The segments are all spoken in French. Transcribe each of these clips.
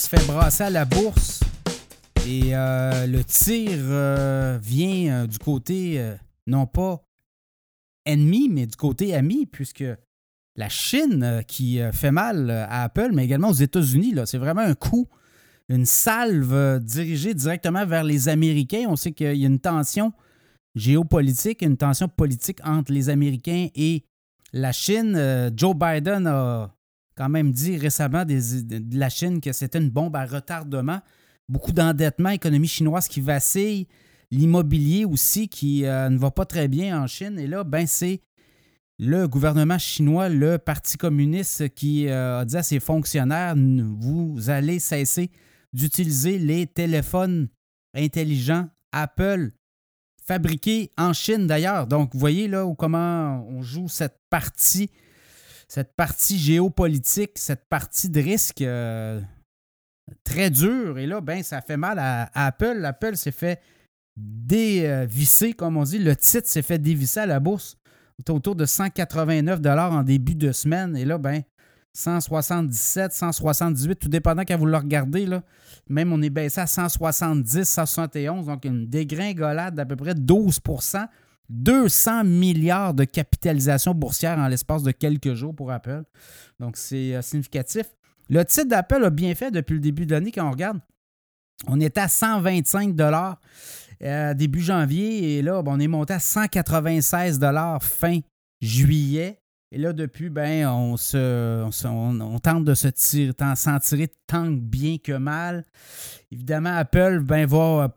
se fait brasser à la bourse et euh, le tir euh, vient euh, du côté, non pas ennemi, mais du côté ami, puisque la Chine qui fait mal à Apple, mais également aux États-Unis, c'est vraiment un coup, une salve dirigée directement vers les Américains. On sait qu'il y a une tension géopolitique, une tension politique entre les Américains et la Chine. Joe Biden a quand même dit récemment de la Chine que c'était une bombe à retardement. Beaucoup d'endettement, économie chinoise qui vacille, l'immobilier aussi qui euh, ne va pas très bien en Chine. Et là, ben, c'est le gouvernement chinois, le Parti communiste qui euh, a dit à ses fonctionnaires vous allez cesser d'utiliser les téléphones intelligents Apple fabriqués en Chine d'ailleurs. Donc, vous voyez là comment on joue cette partie cette partie géopolitique, cette partie de risque euh, très dure. Et là, ben, ça fait mal à, Apple. Apple s'est fait dévisser, comme on dit. Le titre s'est fait dévisser à la bourse. On autour de 189 en début de semaine. Et là, ben, 177, 178, tout dépendant quand vous le regardez. Là. Même on est baissé à 170, 171, donc une dégringolade d'à peu près 12 200 milliards de capitalisation boursière en l'espace de quelques jours pour Apple. Donc, c'est euh, significatif. Le titre d'Apple a bien fait depuis le début de l'année quand on regarde. On était à 125 dollars euh, début janvier et là, on est monté à 196 dollars fin juillet. Et là, depuis, ben, on, se, on, tente de se tirer, s'en tirer tant bien que mal. Évidemment, Apple ben, va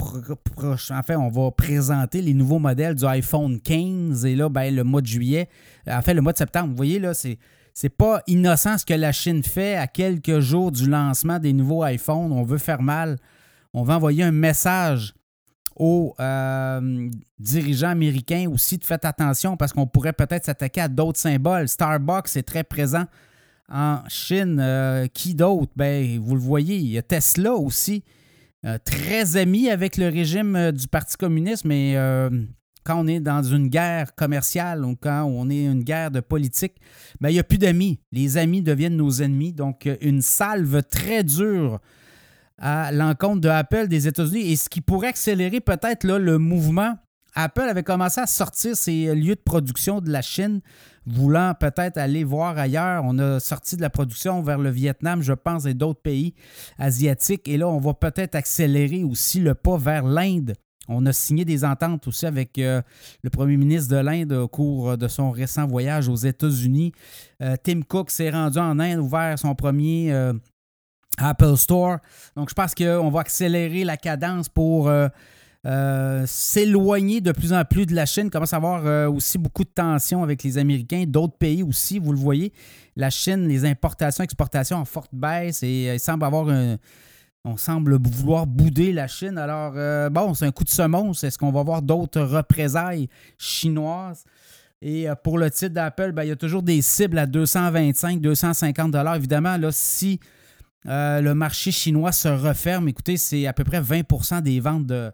en fait, on va présenter les nouveaux modèles du iPhone 15 et là, ben, le mois de juillet, en fait, le mois de septembre. Vous voyez, là, c'est. C'est pas innocent ce que la Chine fait à quelques jours du lancement des nouveaux iPhones. On veut faire mal. On veut envoyer un message aux euh, dirigeants américains aussi de faites attention parce qu'on pourrait peut-être s'attaquer à d'autres symboles. Starbucks est très présent en Chine. Euh, qui d'autre? Ben, vous le voyez, il y a Tesla aussi euh, très ami avec le régime euh, du Parti communiste, mais euh, quand on est dans une guerre commerciale ou quand on est une guerre de politique, ben, il n'y a plus d'amis. Les amis deviennent nos ennemis. Donc, une salve très dure à l'encontre de Apple des États-Unis et ce qui pourrait accélérer peut-être le mouvement. Apple avait commencé à sortir ses lieux de production de la Chine voulant peut-être aller voir ailleurs. On a sorti de la production vers le Vietnam, je pense, et d'autres pays asiatiques. Et là, on va peut-être accélérer aussi le pas vers l'Inde. On a signé des ententes aussi avec euh, le premier ministre de l'Inde au cours de son récent voyage aux États-Unis. Euh, Tim Cook s'est rendu en Inde, ouvert son premier euh, Apple Store. Donc, je pense qu'on va accélérer la cadence pour euh, s'éloigner de plus en plus de la Chine, commence à avoir euh, aussi beaucoup de tensions avec les Américains, d'autres pays aussi, vous le voyez. La Chine, les importations, exportations en forte baisse et euh, il semble avoir un. On semble vouloir bouder la Chine. Alors, bon, c'est un coup de semonce. Est-ce qu'on va voir d'autres représailles chinoises? Et pour le titre d'Apple, ben, il y a toujours des cibles à 225, 250 dollars. Évidemment, là, si le marché chinois se referme, écoutez, c'est à peu près 20% des ventes de,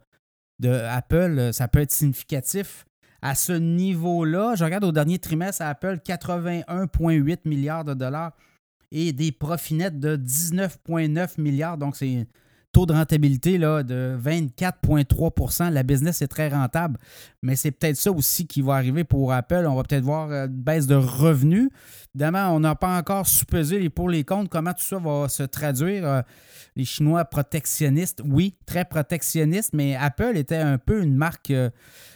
de Apple, euh, ça peut être significatif. À ce niveau-là, je regarde au dernier trimestre, Apple, 81,8 milliards de dollars et des profits nets de 19,9 milliards. Donc, c'est taux de rentabilité là, de 24,3% La business est très rentable, mais c'est peut-être ça aussi qui va arriver pour Apple. On va peut-être voir euh, une baisse de revenus. Évidemment, on n'a pas encore supposé pour les comptes comment tout ça va se traduire? Euh, les Chinois protectionnistes, oui, très protectionnistes, mais Apple était un peu une marque euh,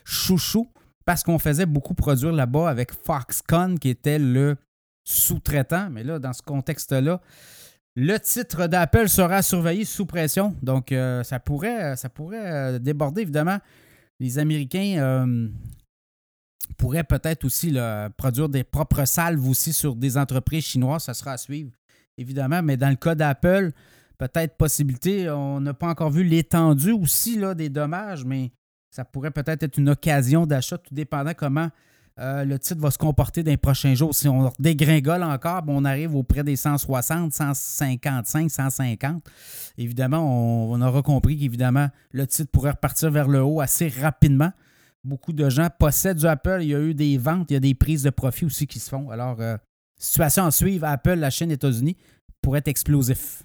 chouchou parce qu'on faisait beaucoup produire là-bas avec Foxconn qui était le sous-traitant. Mais là, dans ce contexte-là, le titre d'Apple sera surveillé sous pression. Donc, euh, ça pourrait, ça pourrait déborder, évidemment. Les Américains pourrait peut-être aussi produire des propres salves aussi sur des entreprises chinoises. Ça sera à suivre, évidemment. Mais dans le cas d'Apple, peut-être possibilité. On n'a pas encore vu l'étendue aussi là, des dommages, mais ça pourrait peut-être être une occasion d'achat, tout dépendant comment euh, le titre va se comporter dans les prochains jours. Si on dégringole encore, on arrive auprès des 160, 155, 150. Évidemment, on, on aura compris qu'évidemment, le titre pourrait repartir vers le haut assez rapidement beaucoup de gens possèdent du Apple. Il y a eu des ventes, il y a des prises de profit aussi qui se font. Alors, euh, situation à suivre, Apple, la Chine, États-Unis, pourrait être explosif.